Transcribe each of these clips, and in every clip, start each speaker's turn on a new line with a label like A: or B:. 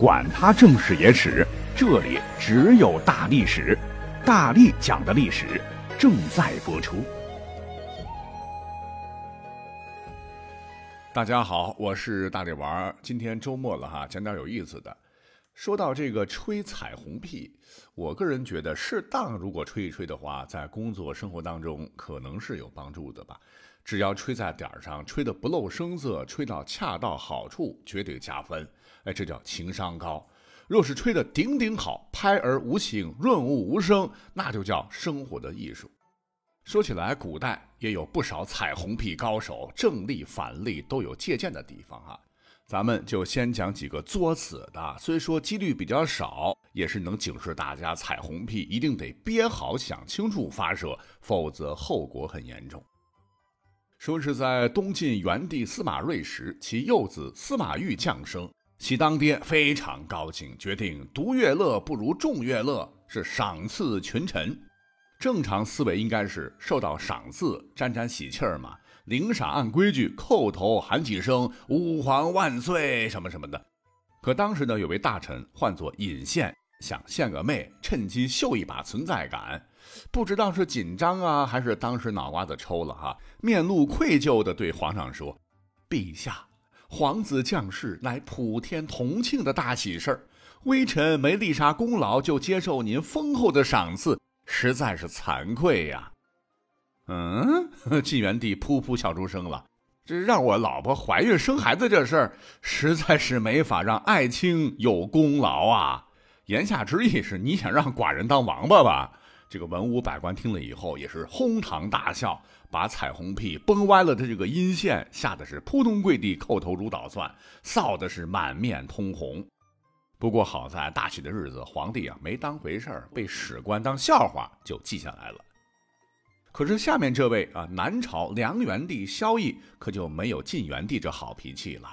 A: 管他正史野史，这里只有大历史，大力讲的历史正在播出。
B: 大家好，我是大力丸儿。今天周末了哈，讲点有意思的。说到这个吹彩虹屁，我个人觉得适当如果吹一吹的话，在工作生活当中可能是有帮助的吧。只要吹在点儿上，吹得不露声色，吹到恰到好处，绝对加分。哎，这叫情商高。若是吹得顶顶好，拍而无形，润物无声，那就叫生活的艺术。说起来，古代也有不少彩虹屁高手，正例反例都有借鉴的地方哈。咱们就先讲几个作死的，虽说几率比较少，也是能警示大家，彩虹屁一定得憋好，想清楚发射，否则后果很严重。说是在东晋元帝司马睿时，其幼子司马昱降生。其当爹非常高兴，决定独乐乐不如众乐乐，是赏赐群臣。正常思维应该是受到赏赐，沾沾喜气儿嘛。领赏按规矩叩头喊几声“吾皇万岁”什么什么的。可当时呢，有位大臣唤作尹宪，想献个媚，趁机秀一把存在感。不知道是紧张啊，还是当时脑瓜子抽了哈，面露愧疚地对皇上说：“陛下。”皇子降世乃普天同庆的大喜事儿，微臣没立啥功劳就接受您丰厚的赏赐，实在是惭愧呀。嗯，晋元帝噗噗笑出声了。这让我老婆怀孕生孩子这事儿，实在是没法让爱卿有功劳啊。言下之意是你想让寡人当王八吧？这个文武百官听了以后也是哄堂大笑。把彩虹屁崩歪了的这个阴线吓得是扑通跪地叩头如捣蒜，臊的是满面通红。不过好在大喜的日子，皇帝啊没当回事儿，被史官当笑话就记下来了。可是下面这位啊，南朝梁元帝萧绎可就没有晋元帝这好脾气了。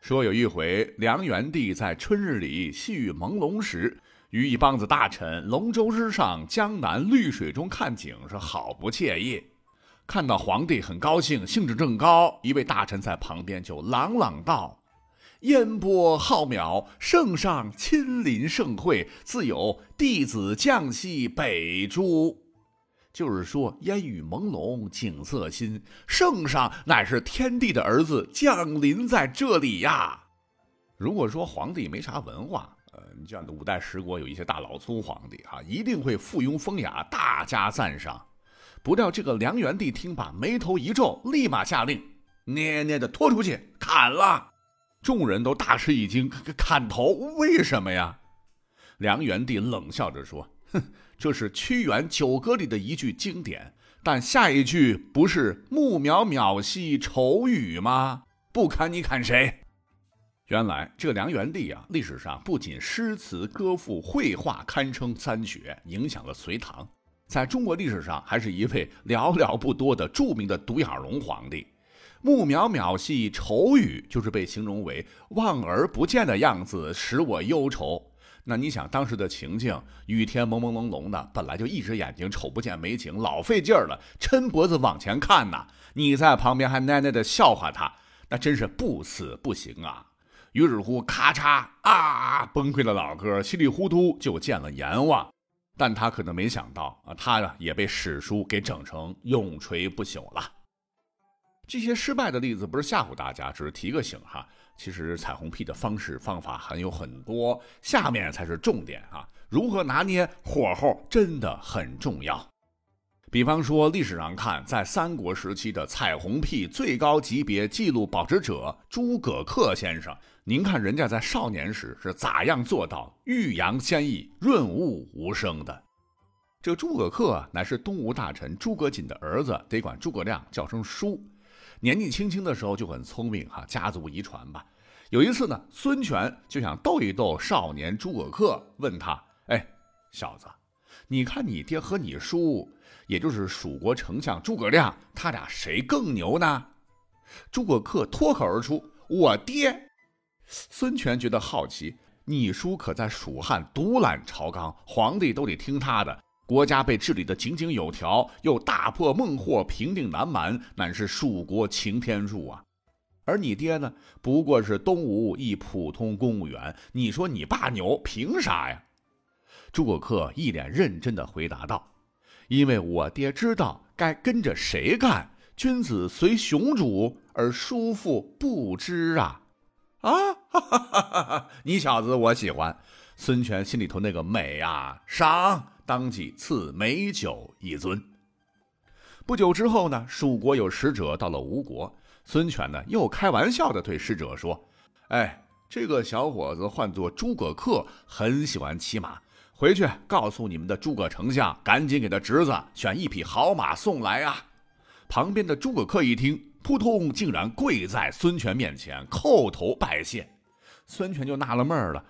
B: 说有一回，梁元帝在春日里细雨朦胧时，与一帮子大臣龙舟之上江南绿水中看景，是好不惬意。看到皇帝很高兴，兴致正高，一位大臣在旁边就朗朗道：“烟波浩渺，圣上亲临盛会，自有弟子降西北诸。”就是说，烟雨朦胧，景色新，圣上乃是天帝的儿子降临在这里呀。如果说皇帝没啥文化，呃，你像五代十国有一些大老粗皇帝哈，一定会附庸风雅，大加赞赏。不料这个梁元帝听罢，眉头一皱，立马下令：“捏捏的拖出去砍了！”众人都大吃一惊，砍头？为什么呀？梁元帝冷笑着说：“哼，这是屈原《九歌》里的一句经典，但下一句不是‘木渺渺兮愁雨’吗？不砍你砍谁？”原来这梁元帝啊，历史上不仅诗词歌赋、绘画堪称三绝，影响了隋唐。在中国历史上，还是一位寥寥不多的著名的独眼龙皇帝。木渺渺兮愁雨，就是被形容为望而不见的样子，使我忧愁。那你想，当时的情境，雨天朦朦胧胧的，本来就一只眼睛瞅不见美景，老费劲儿了，抻脖子往前看呐。你在旁边还奶奶的笑话他，那真是不死不行啊。于是乎，咔嚓啊，崩溃的老哥稀里糊涂就见了阎王。但他可能没想到啊，他呢也被史书给整成永垂不朽了。这些失败的例子不是吓唬大家，只是提个醒哈。其实彩虹屁的方式方法还有很多，下面才是重点啊！如何拿捏火候真的很重要。比方说，历史上看，在三国时期的彩虹屁最高级别记录保持者诸葛恪先生。您看人家在少年时是咋样做到欲扬先抑、润物无声的？这诸葛恪乃是东吴大臣诸葛瑾的儿子，得管诸葛亮叫声叔。年纪轻轻的时候就很聪明哈，家族遗传吧。有一次呢，孙权就想逗一逗少年诸葛恪，问他：“哎，小子，你看你爹和你叔，也就是蜀国丞相诸葛亮，他俩谁更牛呢？”诸葛恪脱口而出：“我爹。”孙权觉得好奇，你叔可在蜀汉独揽朝纲，皇帝都得听他的，国家被治理得井井有条，又大破孟获，平定南蛮，乃是蜀国擎天柱啊！而你爹呢，不过是东吴一普通公务员。你说你爸牛，凭啥呀？”诸葛恪一脸认真的回答道：“因为我爹知道该跟着谁干。君子随雄主，而叔父不知啊！”啊，哈哈哈哈！你小子我喜欢。孙权心里头那个美啊，赏，当即赐美酒一樽。不久之后呢，蜀国有使者到了吴国，孙权呢又开玩笑的对使者说：“哎，这个小伙子唤作诸葛恪，很喜欢骑马。回去告诉你们的诸葛丞相，赶紧给他侄子选一匹好马送来啊！”旁边的诸葛恪一听，扑通，竟然跪在孙权面前叩头拜谢。孙权就纳了闷儿了。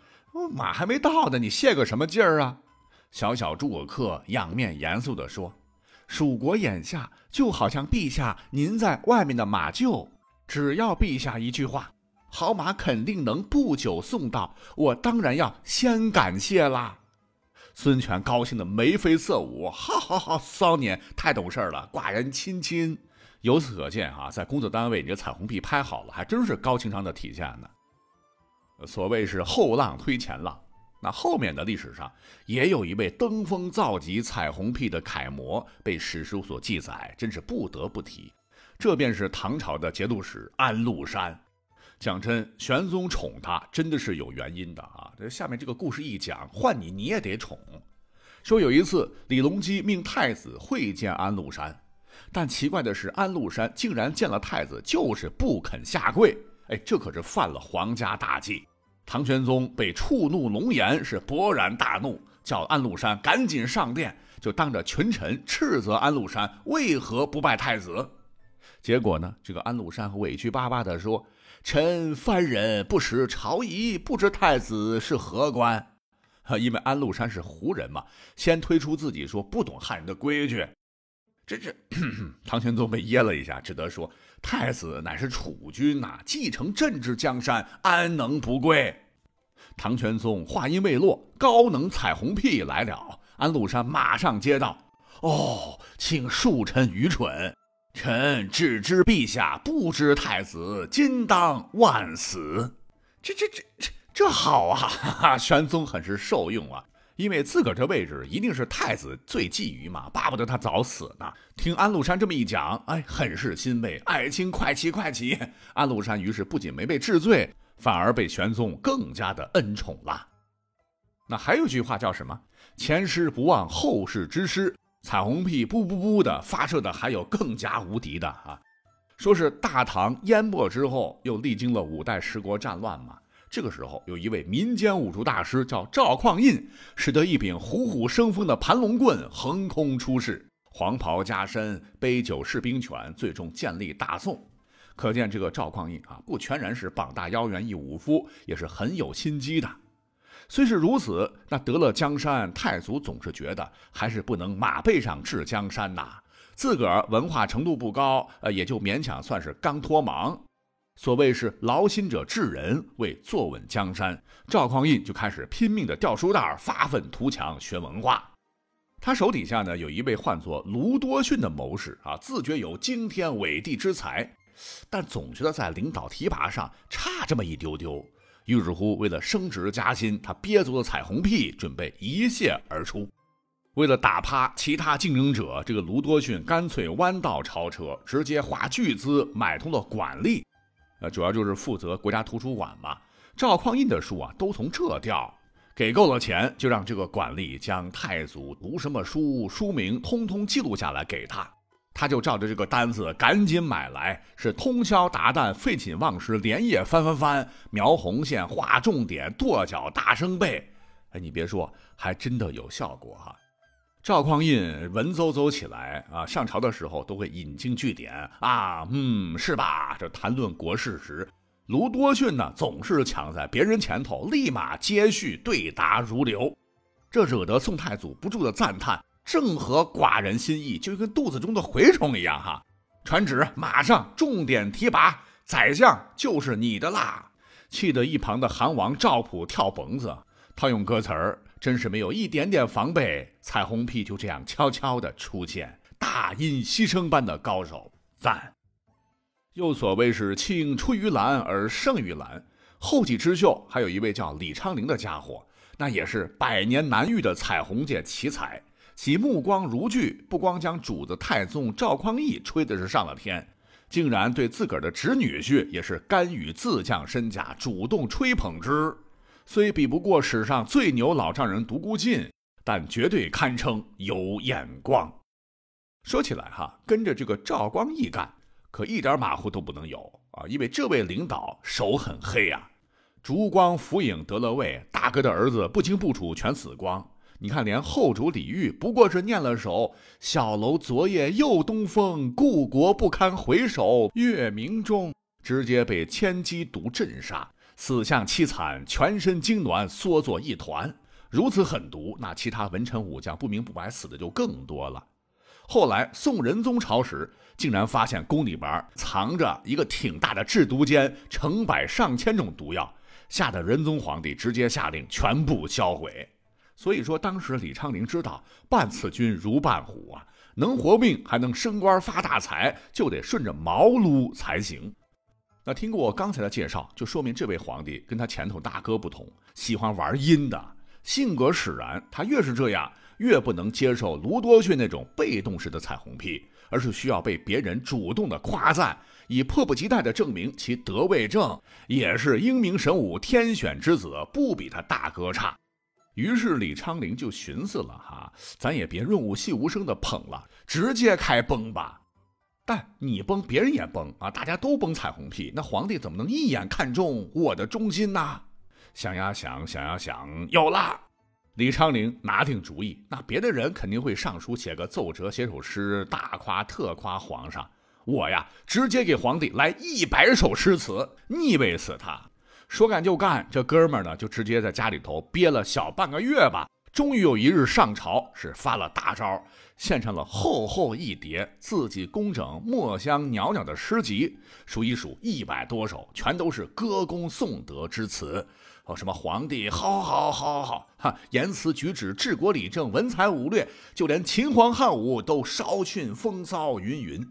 B: 马还没到呢，你谢个什么劲儿啊？小小诸葛恪仰面严肃地说：“蜀国眼下就好像陛下您在外面的马厩，只要陛下一句话，好马肯定能不久送到，我当然要先感谢啦。”孙权高兴的眉飞色舞，哈哈哈！骚年太懂事了，寡人亲亲。由此可见啊，在工作单位，你这彩虹屁拍好了，还真是高情商的体现呢。所谓是后浪推前浪，那后面的历史上也有一位登峰造极彩虹屁的楷模被史书所记载，真是不得不提。这便是唐朝的节度使安禄山。讲真，玄宗宠他真的是有原因的啊。这下面这个故事一讲，换你你也得宠。说有一次，李隆基命太子会见安禄山，但奇怪的是，安禄山竟然见了太子就是不肯下跪。哎，这可是犯了皇家大忌。唐玄宗被触怒龙颜，是勃然大怒，叫安禄山赶紧上殿，就当着群臣斥责安禄山为何不拜太子。结果呢，这个安禄山委屈巴巴地说：“臣藩人不识朝仪，不知太子是何官。”因为安禄山是胡人嘛，先推出自己说不懂汉人的规矩。这这，唐玄宗被噎了一下，只得说：“太子乃是储君呐，继承朕之江山，安能不跪？”唐玄宗话音未落，高能彩虹屁来了。安禄山马上接道：“哦，请恕臣愚蠢，臣只知陛下不知太子今当万死。”这这这这这好啊！哈哈，玄宗很是受用啊。因为自个儿这位置一定是太子最觊觎嘛，巴不得他早死呢。听安禄山这么一讲，哎，很是欣慰。爱卿快起快起！安禄山于是不仅没被治罪，反而被玄宗更加的恩宠了。那还有句话叫什么？前师不忘后世之师。彩虹屁噗噗噗的发射的还有更加无敌的啊！说是大唐淹没之后，又历经了五代十国战乱嘛。这个时候，有一位民间武术大师叫赵匡胤，使得一柄虎虎生风的盘龙棍横空出世，黄袍加身，杯酒释兵权，最终建立大宋。可见这个赵匡胤啊，不全然是膀大腰圆一武夫，也是很有心机的。虽是如此，那得了江山，太祖总是觉得还是不能马背上治江山呐。自个儿文化程度不高，呃，也就勉强算是刚脱忙。所谓是劳心者治人，为坐稳江山，赵匡胤就开始拼命的掉书袋，发愤图强，学文化。他手底下呢有一位唤作卢多逊的谋士啊，自觉有惊天伟地之才，但总觉得在领导提拔上差这么一丢丢。于是乎，为了升职加薪，他憋足了彩虹屁，准备一泻而出。为了打趴其他竞争者，这个卢多逊干脆弯道超车，直接花巨资买通了管吏。呃，主要就是负责国家图书馆嘛。赵匡胤的书啊，都从这调。给够了钱，就让这个管吏将太祖读什么书、书名通通记录下来给他。他就照着这个单子赶紧买来，是通宵达旦、废寝忘食，连夜翻翻翻，描红线、画重点、跺脚、大声背。哎，你别说，还真的有效果哈。赵匡胤文绉绉起来啊，上朝的时候都会引经据典啊，嗯，是吧？这谈论国事时，卢多逊呢总是抢在别人前头，立马接续对答如流，这惹得宋太祖不住的赞叹，正合寡人心意，就跟肚子中的蛔虫一样哈。传旨，马上重点提拔，宰相就是你的啦！气得一旁的韩王赵普跳蹦子，套用歌词儿。真是没有一点点防备，彩虹屁就这样悄悄的出现，大音希声般的高手赞。又所谓是青出于蓝而胜于蓝。后起之秀还有一位叫李昌龄的家伙，那也是百年难遇的彩虹界奇才。其目光如炬，不光将主子太宗赵匡胤吹的是上了天，竟然对自个儿的侄女婿也是甘于自降身价，主动吹捧之。虽比不过史上最牛老丈人独孤尽，但绝对堪称有眼光。说起来哈，跟着这个赵光义干，可一点马虎都不能有啊！因为这位领导手很黑呀。烛光浮影得了位，大哥的儿子不清不楚全死光。你看，连后主李煜不过是念了首“小楼昨夜又东风，故国不堪回首月明中”，直接被千机毒震杀。死相凄惨，全身痉挛，缩作一团。如此狠毒，那其他文臣武将不明不白死的就更多了。后来宋仁宗朝时，竟然发现宫里边藏着一个挺大的制毒间，成百上千种毒药，吓得仁宗皇帝直接下令全部销毁。所以说，当时李昌龄知道伴此君如伴虎啊，能活命还能升官发大财，就得顺着毛撸才行。那听过我刚才的介绍，就说明这位皇帝跟他前头大哥不同，喜欢玩阴的性格使然。他越是这样，越不能接受卢多逊那种被动式的彩虹屁，而是需要被别人主动的夸赞，以迫不及待的证明其德位正，也是英明神武天选之子，不比他大哥差。于是李昌龄就寻思了哈，咱也别润物细无声的捧了，直接开崩吧。但你崩，别人也崩啊！大家都崩彩虹屁，那皇帝怎么能一眼看中我的忠心呢？想呀想，想呀想，有了！李昌龄拿定主意，那别的人肯定会上书写个奏折，写首诗，大夸特夸皇上。我呀，直接给皇帝来一百首诗词，腻味死他！说干就干，这哥们儿呢，就直接在家里头憋了小半个月吧。终于有一日上朝，是发了大招，献上了厚厚一叠自己工整、墨香袅袅的诗集，数一数一百多首，全都是歌功颂德之词。哦，什么皇帝好好好好哈，言辞举止、治国理政、文才武略，就连秦皇汉武都稍逊风骚云云。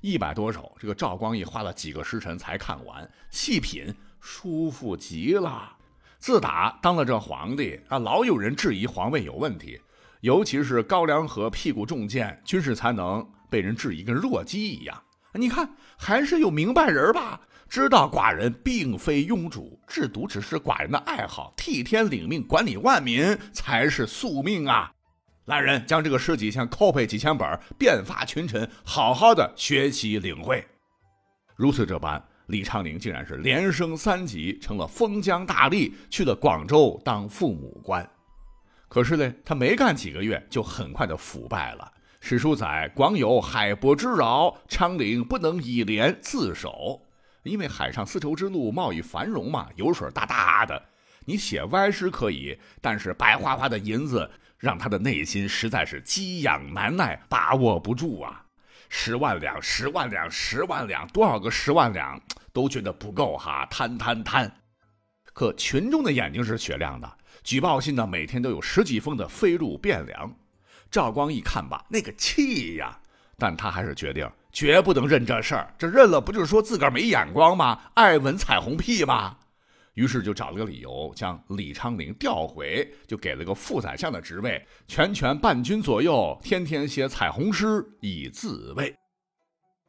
B: 一百多首，这个赵光义花了几个时辰才看完，细品舒服极了。自打当了这皇帝啊，老有人质疑皇位有问题，尤其是高粱河屁股中箭，军事才能被人质疑跟弱鸡一样。你看，还是有明白人吧，知道寡人并非庸主，制毒只是寡人的爱好，替天领命，管理万民才是宿命啊！来人，将这个诗集先拷贝几千本，遍发群臣，好好的学习领会。如此这般。李昌龄竟然是连升三级，成了封疆大吏，去了广州当父母官。可是呢，他没干几个月，就很快的腐败了。史书载，广有海伯之扰，昌龄不能以廉自守。因为海上丝绸之路贸易繁荣嘛，油水大大的。你写歪诗可以，但是白花花的银子让他的内心实在是激痒难耐，把握不住啊。十万两，十万两，十万两，多少个十万两都觉得不够哈，贪贪贪。可群众的眼睛是雪亮的，举报信呢每天都有十几封的飞入汴梁。赵光义看吧，那个气呀，但他还是决定绝不能认这事儿，这认了不就是说自个儿没眼光吗？爱闻彩虹屁吗？于是就找了个理由，将李昌龄调回，就给了个副宰相的职位，全权伴君左右，天天写彩虹诗以自慰。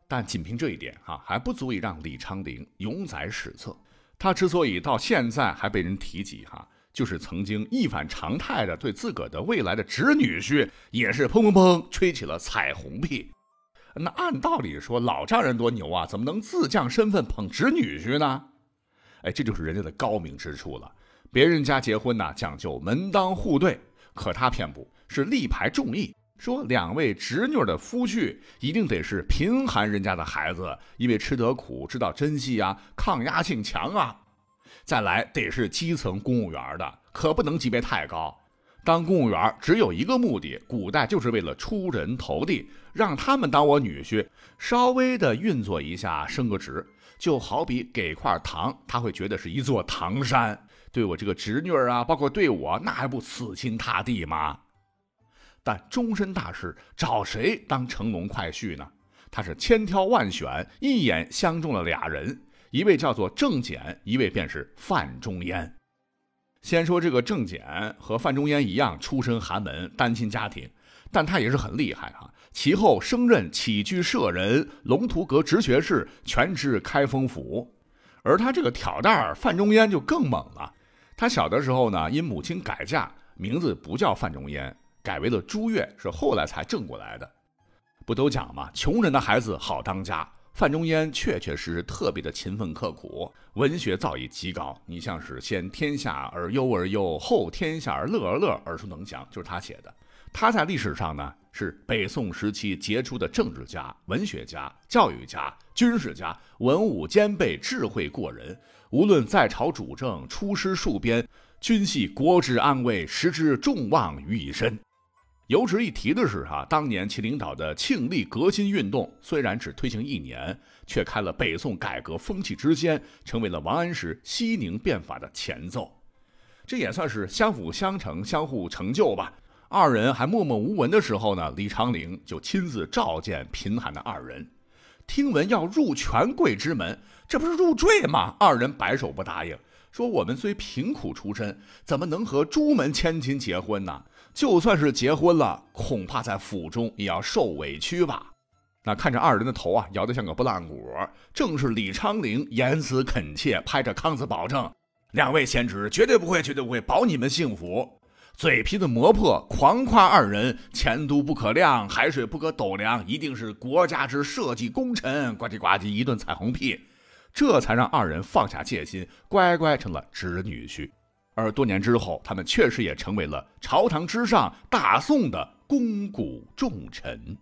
B: 但仅凭这一点，哈还不足以让李昌龄永载史册。他之所以到现在还被人提及，哈，就是曾经一反常态的对自个的未来的侄女婿，也是砰砰砰吹起了彩虹屁。那按道理说，老丈人多牛啊，怎么能自降身份捧侄女婿呢？哎，这就是人家的高明之处了。别人家结婚呐，讲究门当户对，可他偏不是力排众议，说两位侄女的夫婿一定得是贫寒人家的孩子，因为吃得苦，知道珍惜啊，抗压性强啊。再来得是基层公务员的，可不能级别太高。当公务员只有一个目的，古代就是为了出人头地，让他们当我女婿，稍微的运作一下，升个职。就好比给块糖，他会觉得是一座糖山，对我这个侄女儿啊，包括对我，那还不死心塌地吗？但终身大事，找谁当乘龙快婿呢？他是千挑万选，一眼相中了俩人，一位叫做郑简，一位便是范仲淹。先说这个郑简和范仲淹一样，出身寒门，单亲家庭，但他也是很厉害哈。其后升任起居舍人、龙图阁直学士，全知开封府。而他这个挑担儿范仲淹就更猛了。他小的时候呢，因母亲改嫁，名字不叫范仲淹，改为了朱越，是后来才正过来的。不都讲嘛，穷人的孩子好当家。范仲淹确确实实特别的勤奋刻苦，文学造诣极高。你像是先天下而忧而忧，后天下而乐而乐，耳熟能详，就是他写的。他在历史上呢，是北宋时期杰出的政治家、文学家、教育家、军事家，文武兼备，智慧过人。无论在朝主政、出师戍边，均系国之安危，实之众望于一身。有值一提的是，哈，当年其领导的庆历革新运动虽然只推行一年，却开了北宋改革风气之先，成为了王安石西宁变法的前奏。这也算是相辅相成、相互成就吧。二人还默默无闻的时候呢，李长陵就亲自召见贫寒的二人，听闻要入权贵之门，这不是入赘吗？二人摆手不答应，说我们虽贫苦出身，怎么能和朱门千金结婚呢？就算是结婚了，恐怕在府中也要受委屈吧。那看着二人的头啊，摇得像个拨浪鼓。正是李昌龄言辞恳切，拍着康子保证：“两位贤侄绝对不会，绝对不会保你们幸福。”嘴皮子磨破，狂夸二人前途不可量，海水不可斗量，一定是国家之社稷功臣。呱唧呱唧一顿彩虹屁，这才让二人放下戒心，乖乖成了侄女婿。而多年之后，他们确实也成为了朝堂之上大宋的肱骨重臣。